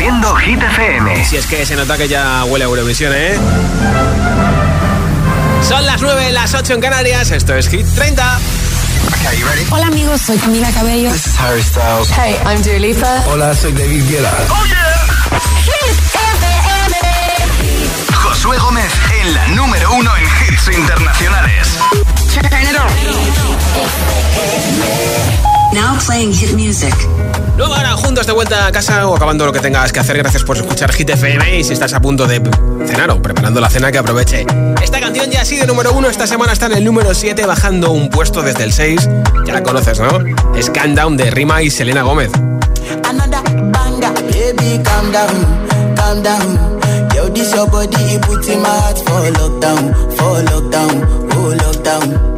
Haciendo Hit FM. Si es que se nota que ya huele a Eurovisión, ¿eh? Son las 9, las 8 en Canarias. Esto es Hit 30. Hola amigos, soy Camila Cabello. This is Harry Styles. Hey, I'm Dua Lipa. Hola, soy David Guetta. Oh yeah. Josué Gómez en la número uno en hits internacionales. Now playing hit music. Luego ahora juntos de vuelta a casa o acabando lo que tengas que hacer. Gracias por escuchar Hit FM y si estás a punto de cenar o preparando la cena que aproveche. Esta canción ya ha sido número uno esta semana está en el número 7 bajando un puesto desde el 6. Ya la conoces, ¿no? Es Countdown de Rima y Selena Gómez. Another banger, baby calm down, calm down. Yo, this your body, it puts in my heart for lockdown, for lockdown, oh lockdown.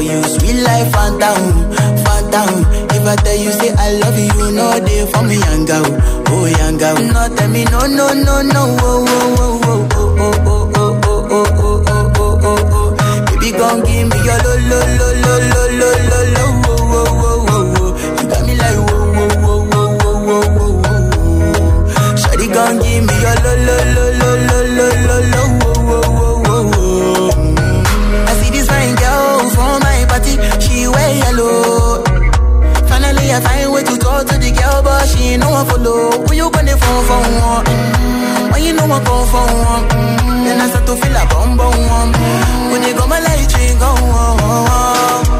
Yo, you sweet life, phantom, phantom. If I tell you say I love you, no day for me, girl, oh girl. No tell me no, no, no, no, oh, oh, oh, oh, oh, oh, oh, oh, oh, oh, oh, oh, oh, oh. Baby, give me your lo, lo, lo, lo, lo, lo, lo, lo, oh, oh, oh, oh, oh. Gon' give me your lo, lo, lo, but she ain't follow. When you gonna phone for one? Mm-hmm. When you know I come for one? Mm-hmm. Then I start to feel a bum bum one. When you go my light, you go on. Yeah, I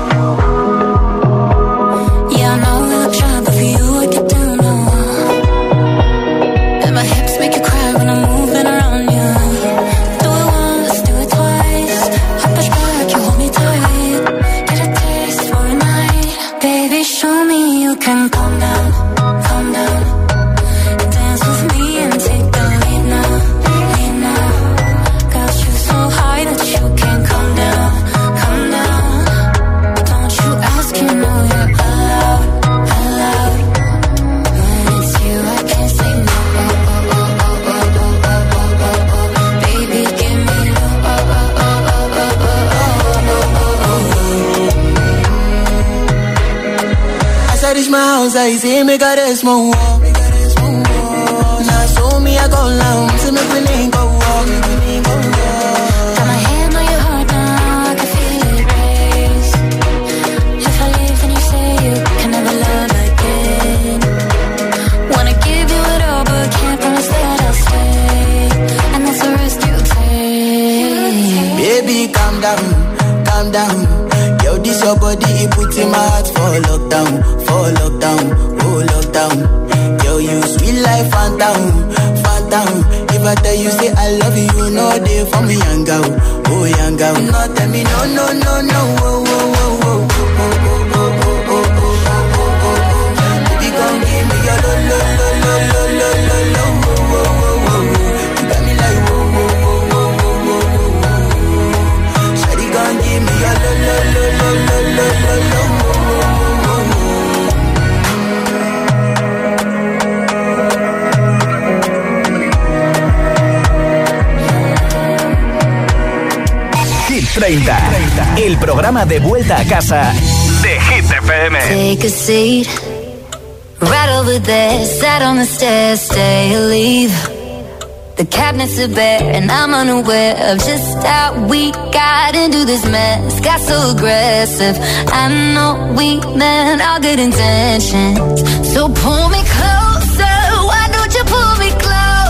easy, make I rest programa de vuelta a casa de Hit. Take a seat, right over there, sat on the stairs, stay or leave. The cabinets are bare, and I'm unaware of just how we got into this mess. Got so aggressive. I know we meant all good intentions. So pull me closer. Why don't you pull me close?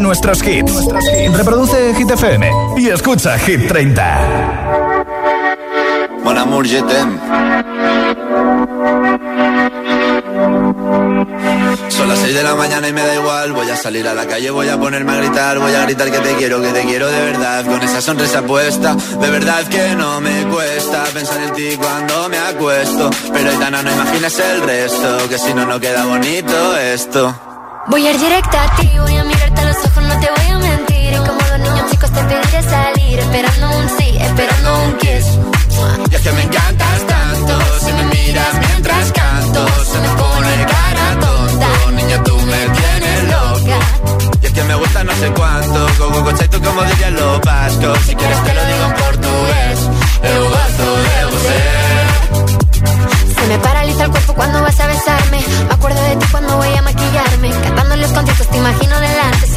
nuestros hits. Reproduce Hit FM y escucha Hit 30. Mon amour, je t'aime. Son las 6 de la mañana y me da igual. Voy a salir a la calle, voy a ponerme a gritar. Voy a gritar que te quiero, que te quiero de verdad. Con esa sonrisa puesta, de verdad que no me cuesta pensar en ti cuando me acuesto. Pero Aitana, no imaginas el resto, que si no, no queda bonito esto. Voy a ir directa a ti, voy a a los ojos, no te voy a mentir. Y como dos niños chicos te pediré salir, esperando un sí, esperando un kiss. Y es que me encantas tanto, si me miras mientras canto, se me pone cara tonta. Niña, tú me tienes loca. Y es que me gusta no sé cuánto, go, go, tú como dirían los vascos. Si quieres te lo digo en portugués, eu gosto de você. Se me paraliza el cuerpo cuando vas a besarme. Me acuerdo de ti cuando voy a maquillarme. Cantando los conciertos te imagino delante,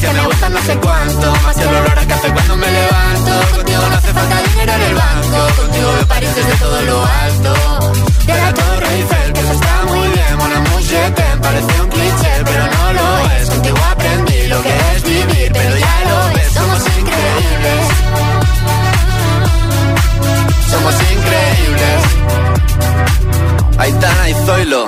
que me gusta no sé cuánto. Más el olor a café cuando me levanto. Contigo no hace falta dinero en el banco. Contigo veo París desde todo lo alto. De la Torre Eiffel, que eso está muy bien. Mon amour, je t'aime, parece un cliché Pero no lo es, contigo aprendí lo que es vivir Pero ya lo ves, somos increíbles. Somos increíbles. Aitana y Zoilo.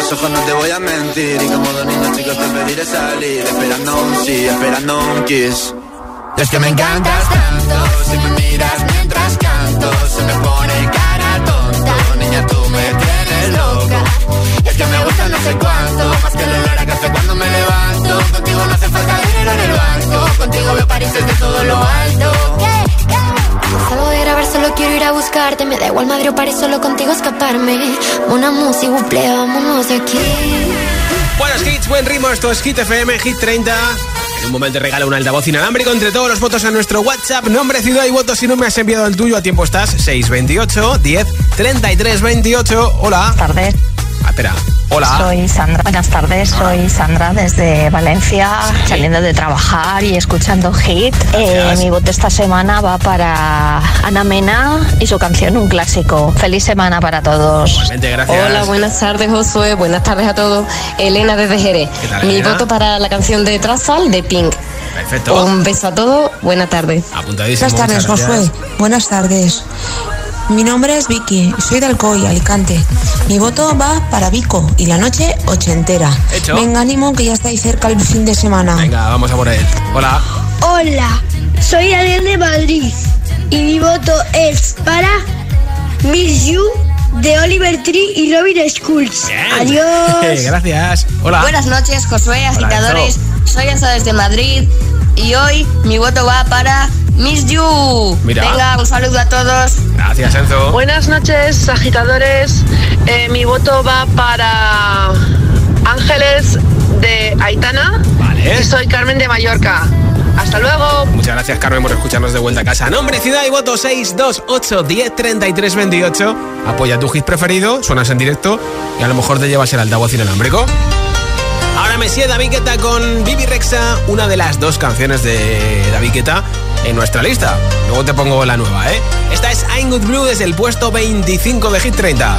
Los ojos, no te voy a mentir. Y como dos niños chicos te pediré salir, esperando un sí, esperando un kiss. Es que me encantas tanto, si me miras mientras canto, se me pone cara tonta. Niña, tú me tienes loca. Es que me gusta no sé cuánto, más que el olor a café a buscarte, me da igual Madrid o París, solo contigo escaparme. Una música, buple, vámonos de aquí. Buenos hits, buen ritmo, esto es Hit FM, Hit 30. En un momento regala un altavoz inalámbrico entre todos los votos a nuestro WhatsApp. Nombre, ciudad y voto. Si no me has enviado el tuyo, a tiempo estás. 628 10 33 28. Hola. tardes. espera. Hola. Soy Sandra. Buenas tardes, soy Sandra desde Valencia, saliendo de trabajar y escuchando Hit. Eh, mi voto esta semana va para Ana Mena y su canción Un Clásico. Feliz semana para todos. gracias. Hola, buenas tardes Josué, buenas tardes a todos. Elena desde Jerez. Mi voto para la canción de Trazal de Pink. Perfecto. Un beso a todos, buena tarde. Apuntadísimo. Buenas tardes, Josué. Buenas tardes. Mi nombre es Vicky, soy de Alcoy, Alicante. Mi voto va para Vico y la noche ochentera. Hecho. Venga, ánimo que ya estáis cerca el fin de semana. Venga, vamos a por él. Hola. Hola, soy Adel de Madrid y mi voto es para Miss You de Oliver Tree y Robin Schulz. Adiós. Gracias. Hola. Buenas noches, Josué, agitadores. Soy Enzo desde Madrid y hoy mi voto va para Miss You. Mira. Venga, un saludo a todos. Gracias, Enzo. Buenas noches, agitadores. Eh, mi voto va para Ángeles de Aitana. Vale. Y soy Carmen de Mallorca. Hasta luego. Muchas gracias, Carmen, por escucharnos de vuelta a casa. Nombre, ciudad y voto 628 10 33 28. Apoya tu hit preferido, suenas en directo y a lo mejor te llevas el altavoz inalámbrico. Ahora me sigue David Guetta con Bibi Rexa, una de las dos canciones de David Guetta en nuestra lista. Luego te pongo la nueva, ¿eh? Esta es I'm Good Blue desde el puesto 25 de Hit 30.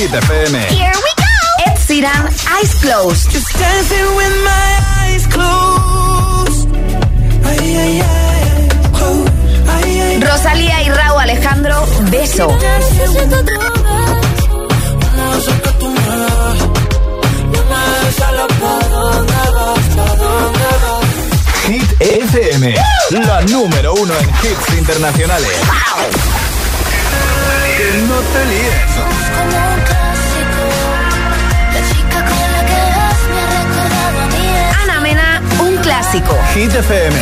Hit FM. Here we go. Ed Eyes Closed. Just dancing with my eyes closed. Rosalía y Raúl Alejandro, beso. Hit FM, la número uno en hits internacionales. Que no te líes. Me. Ana Mena, un clásico. Hit FM,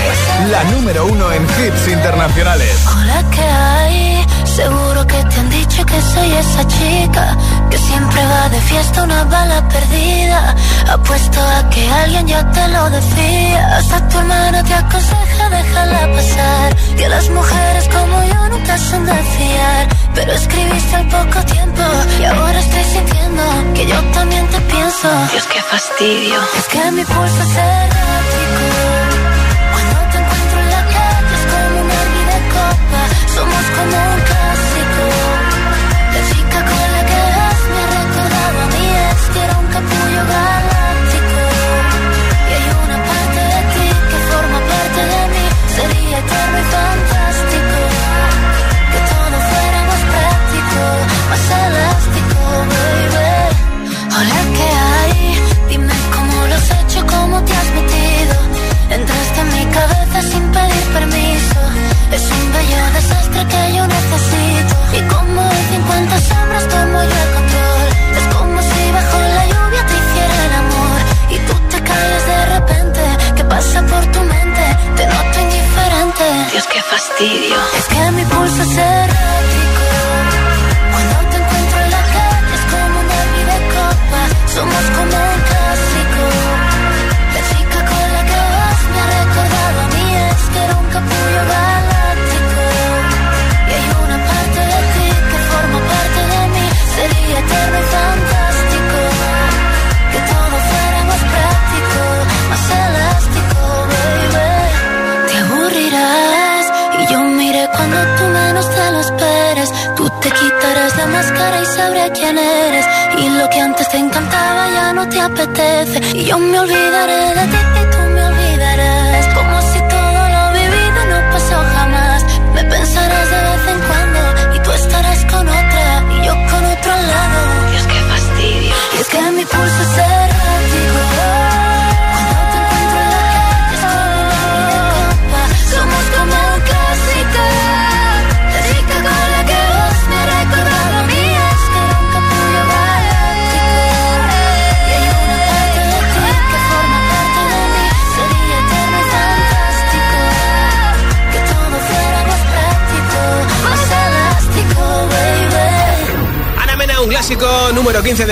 la número uno en hits internacionales. Con la que hay. Seguro que te han dicho que soy esa chica que siempre va de fiesta una bala perdida. Apuesto a que alguien ya te lo decía. Hasta tu hermana te aconseja déjala pasar. Que las mujeres como yo nunca son de fiar. Pero escribiste al poco tiempo y ahora estoy sintiendo que yo también te pienso. Dios, qué fastidio. Es que mi pulso es errático. Cuando te encuentro en la calle es como una vida copa. Somos como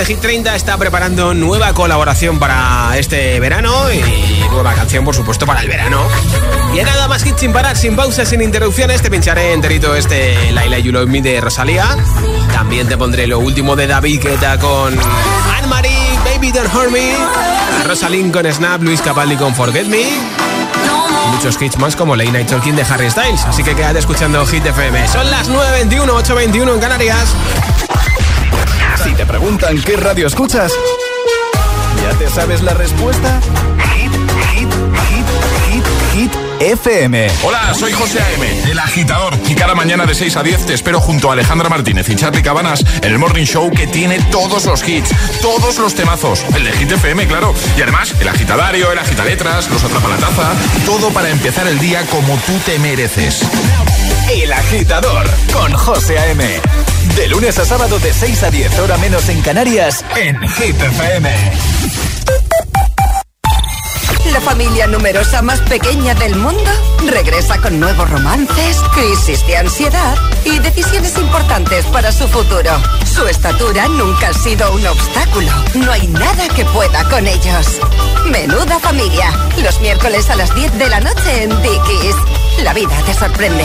Hit 30 está preparando nueva colaboración para este verano y nueva canción, por supuesto, para el verano. Y nada más hit sin parar, sin pausas, sin interrupciones, te pincharé enterito este Laila You Love Me de Rosalía. También te pondré lo último de David Guetta con Anne-Marie, Baby Don't Hurt Me, Rosalind con Snap, Luis Capaldi con Forget Me muchos hits más como Late Night Talking de Harry Styles. Así que quédate escuchando Hit FM. Son las 9.21, 8.21 en Canarias. Preguntan qué radio escuchas, ¿ya te sabes la respuesta? Hit, hit, hit, hit, hit. FM. Hola, soy José A.M., el agitador. Y cada mañana de 6 a 10 te espero junto a Alejandra Martínez y Charlie Cabanas en el Morning Show que tiene todos los hits, todos los temazos. El de Hit FM, claro. Y además, el agitadario, el agitaletras, los atrapalataza. Todo para empezar el día como tú te mereces. El agitador con José A.M. De lunes a sábado de 6 a 10, hora menos en Canarias, en Hit FM. La familia numerosa más pequeña del mundo regresa con nuevos romances, crisis de ansiedad y decisiones importantes para su futuro. Su estatura nunca ha sido un obstáculo. No hay nada que pueda con ellos. Menuda familia. Los miércoles a las 10 de la noche en Dickies. La vida te sorprende.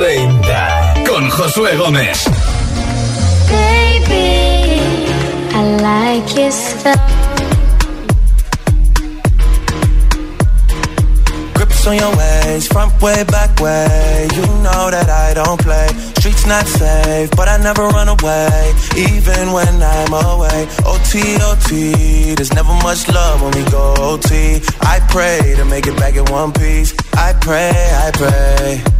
30. Con Josué Gómez. Baby, I like your stuff. Grips on your ways, front way, back way. You know that I don't play. Streets not safe, but I never run away, even when I'm away. OT, OT, there's never much love when we go OT. I pray to make it back in one piece. I pray, I pray.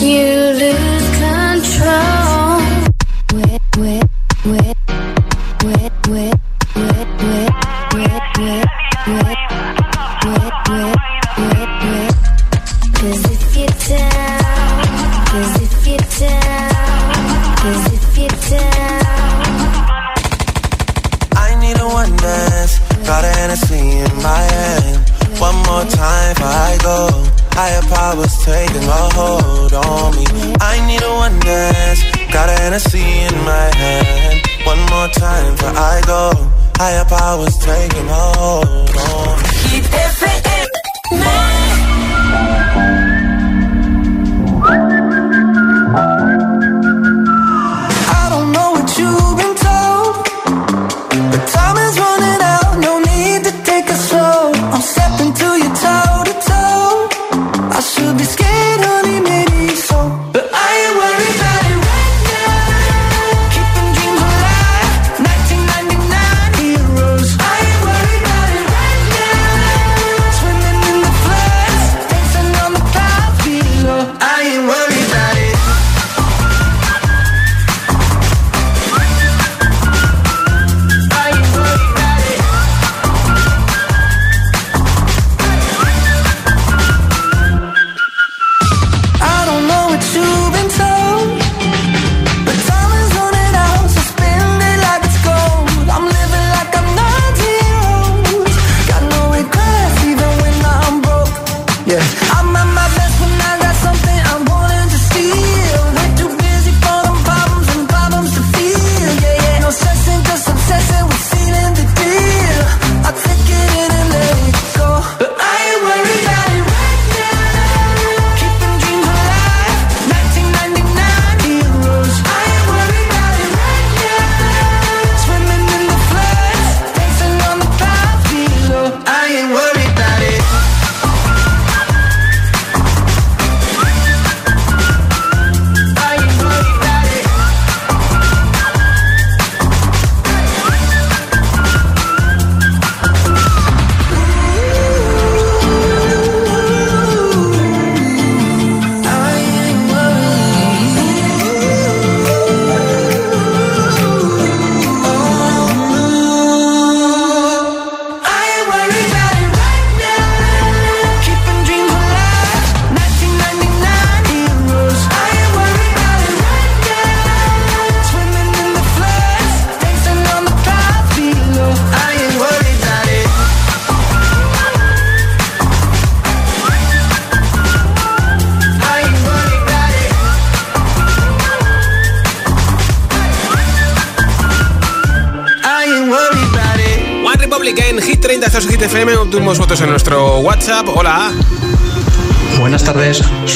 I go. Higher powers taking a hold on me. I need a one dance. Got a Hennessy in my hand. One more time before I go. Higher powers taking a hold on me. Keep I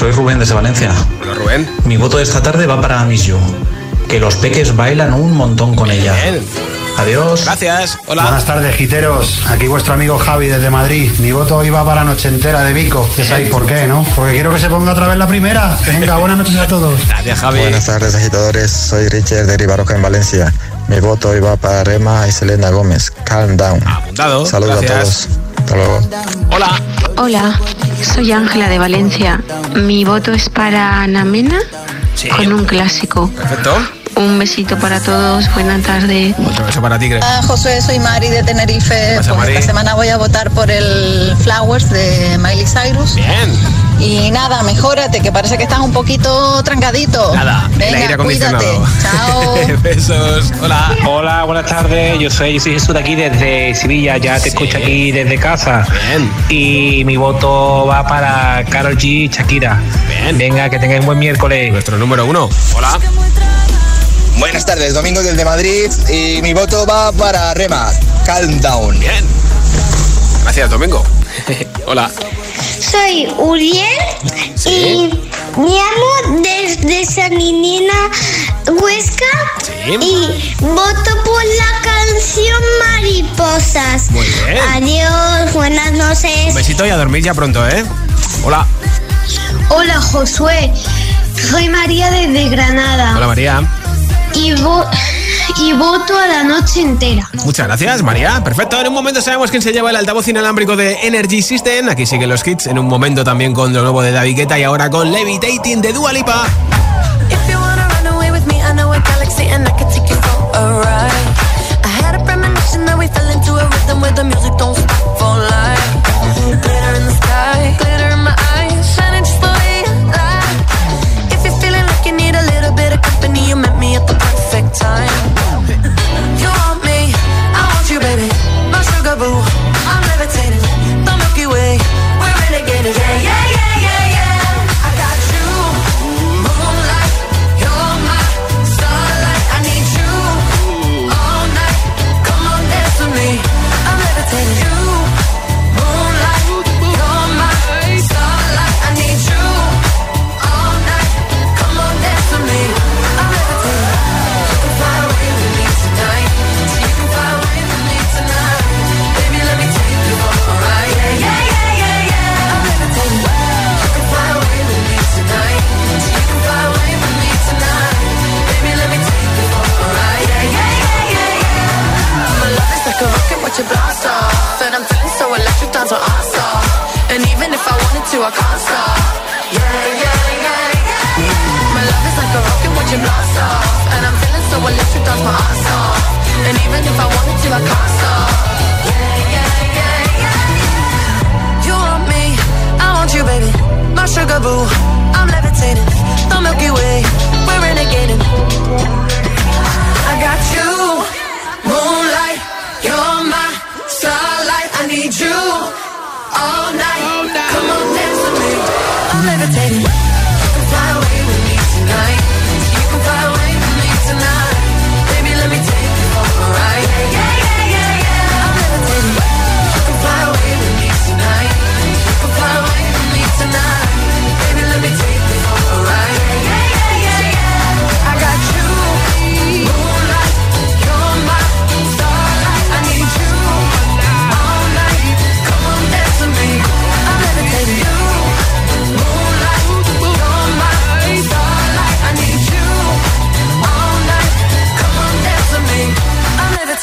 soy Rubén desde Valencia. Hola Rubén. Mi voto de esta tarde va para Miss You. Que los peques bailan un montón con ella. Adiós. Gracias. Hola. Buenas tardes, giteros. Aquí vuestro amigo Javi desde Madrid. Mi voto iba para Noche Entera de Vico. Ya sabéis por qué, ¿no? Porque quiero que se ponga otra vez la primera. Venga, buenas noches a todos. Gracias, Javi. Buenas tardes, agitadores. Soy Richard de Ribaroca en Valencia. Mi voto iba para Rema y Selena Gómez. Calm down. Apuntado. Saludos a todos. Hasta luego. Hola. Hola, soy Ángela de Valencia. Mi voto es para Ana Mena con un clásico. Perfecto. Un besito para todos, buena tarde. Otro beso para ti, Greg. Hola, José, soy Mari de Tenerife. pasa, Pues Mari? esta semana voy a votar por el Flowers de Miley Cyrus. Bien. Y nada, mejórate, que parece que estás un poquito trancadito. Nada, el Venga, aire acondicionado. cuídate. Chao. Besos. Hola. Hola, buenas tardes. Yo soy, yo soy Jesús de aquí desde Sevilla. Ya te escucho aquí desde casa. Y mi voto va para Carol G y Shakira. Venga, que tengáis un buen miércoles. Nuestro número uno. Hola. Buenas tardes, Domingo desde Madrid y mi voto va para Rema. Calm down. Bien. Gracias, Domingo. Hola. Soy Uriel y llamo desde Saninina, Huesca y voto por la canción Mariposas. Muy bien. Adiós, buenas noches. Un besito y a dormir ya pronto, ¿eh? Hola. Hola Josué, soy María desde Granada Hola, María. y, vo- y voto a la noche entera. Muchas gracias, María. Perfecto. En un momento sabemos quién se lleva el altavoz inalámbrico de Energy System. Aquí siguen los hits. En un momento también con lo nuevo de David Guetta y ahora con Levitating de Dua Lipa. Like a rocket, watch it blast off. And I'm feeling so electric, dance on ass off. And even if I wanted to, I can't stop. Yeah, yeah, yeah, yeah. My love is like a rocket, watch it blast off. And I'm feeling so electric, dance my ass off. And even if I wanted to, I can't stop. Yeah, yeah, yeah, yeah. You want me, I want you, baby. My sugar boo, I'm levitating. The Milky Way, we're renegading. I got you, need you all night. Come on, dance with me. I'm levitating. You can fly away with me tonight. You can fly away with me tonight. Baby, let me take you for a ride. Yeah, yeah, yeah, yeah. I'm levitating. You can fly away with me tonight. You can fly away with me tonight.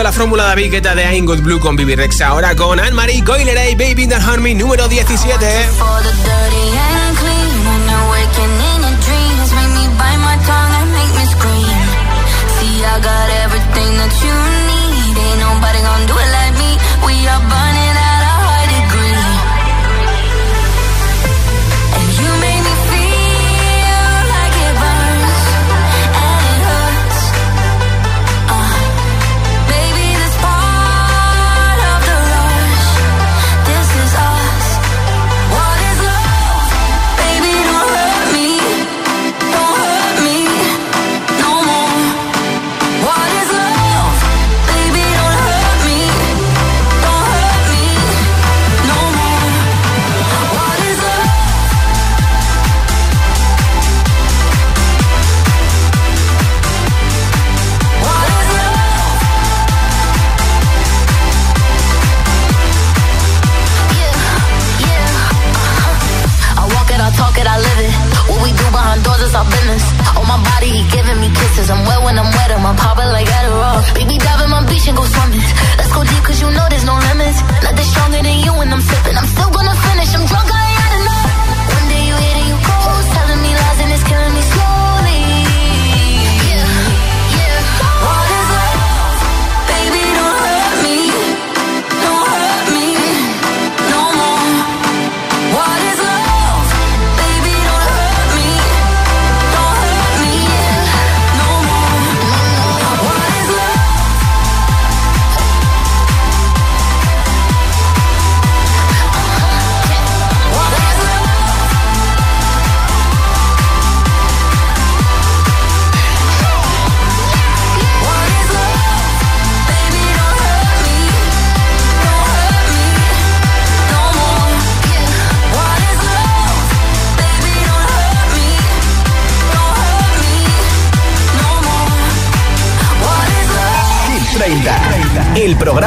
sido la fórmula de Viqueta de I'm Blue con Bibi Ahora con Anne-Marie Coileray, Baby That Harmony número 17.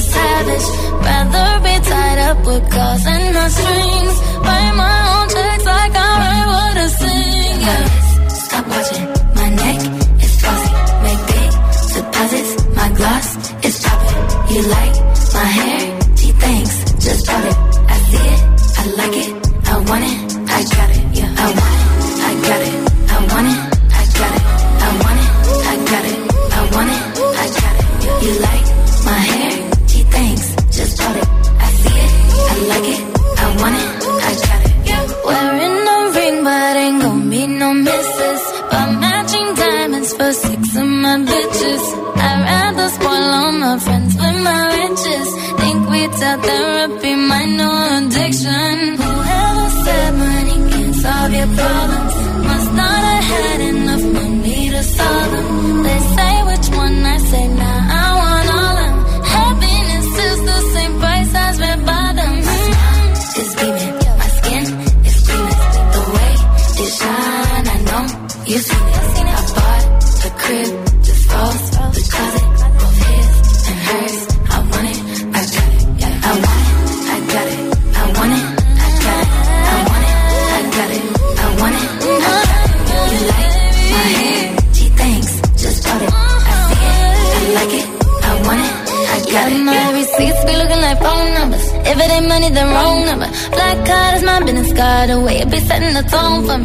savage, rather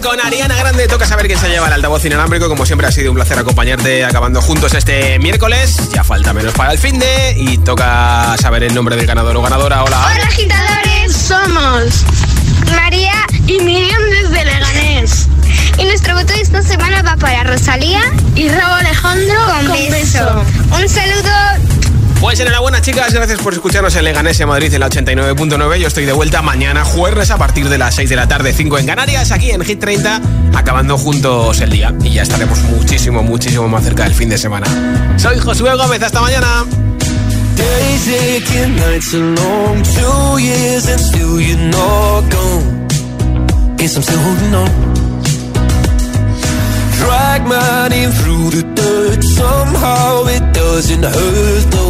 con Ariana Grande toca saber quién se lleva el altavoz inalámbrico. Como siempre ha sido un placer acompañarte acabando juntos este miércoles. Ya falta menos para el fin de y toca saber el nombre del ganador o ganadora. Hola. Hola agitadores, somos María y Miriam desde Leganés. Y nuestro voto de esta semana va para Rosalía y Raúl Alejandro con, beso. Un saludo. Pues enhorabuena chicas, gracias por escucharnos en Leganés en Madrid en la 89.9. Yo estoy de vuelta mañana jueves a partir de las 6 de la tarde, 5 en Canarias, aquí en Hit 30, acabando juntos el día. Y ya estaremos muchísimo, muchísimo más cerca del fin de semana. Soy Josué Gómez, hasta mañana. Drag my through the dirt, somehow it doesn't hurt though.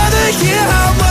hear how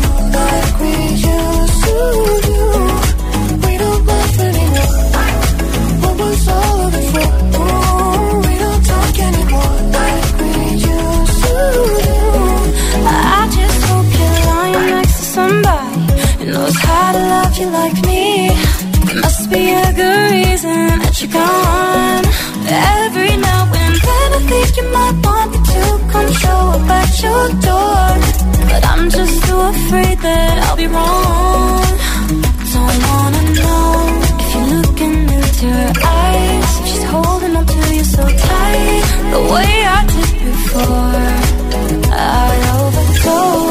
you like me. There must be a good reason that you're gone. Every now and then I think you might want me to come show up at your door. But I'm just too afraid that I'll be wrong. Don't wanna know if you're looking into her eyes. If she's holding on to you so tight, the way I did before. I overdosed.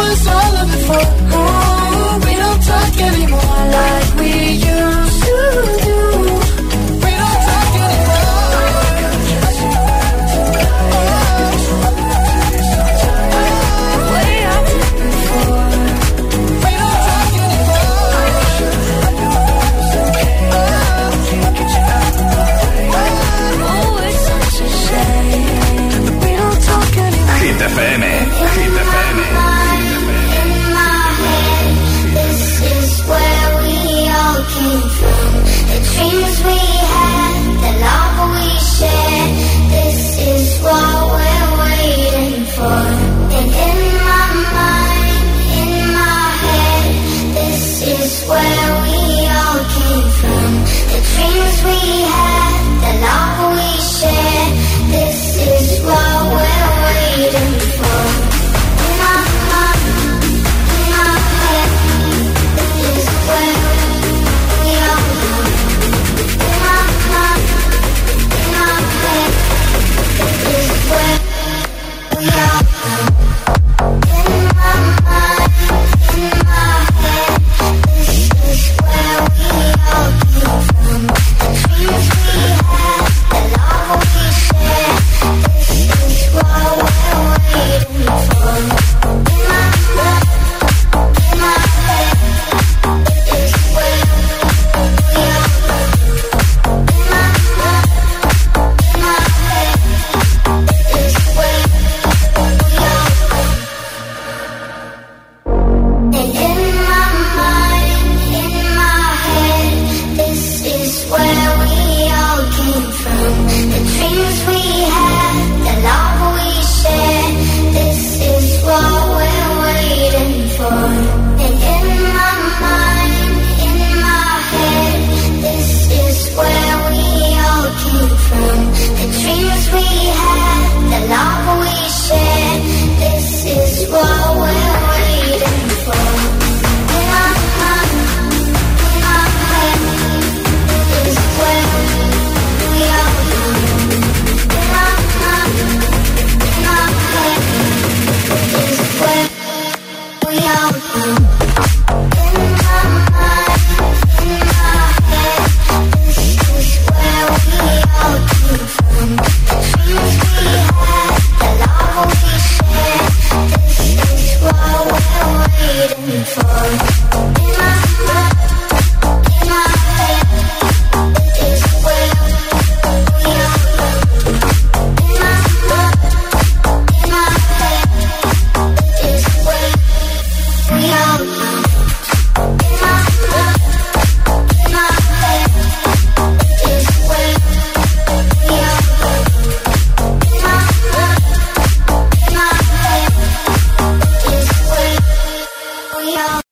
was all of we don't talk anymore we used to do. we had the long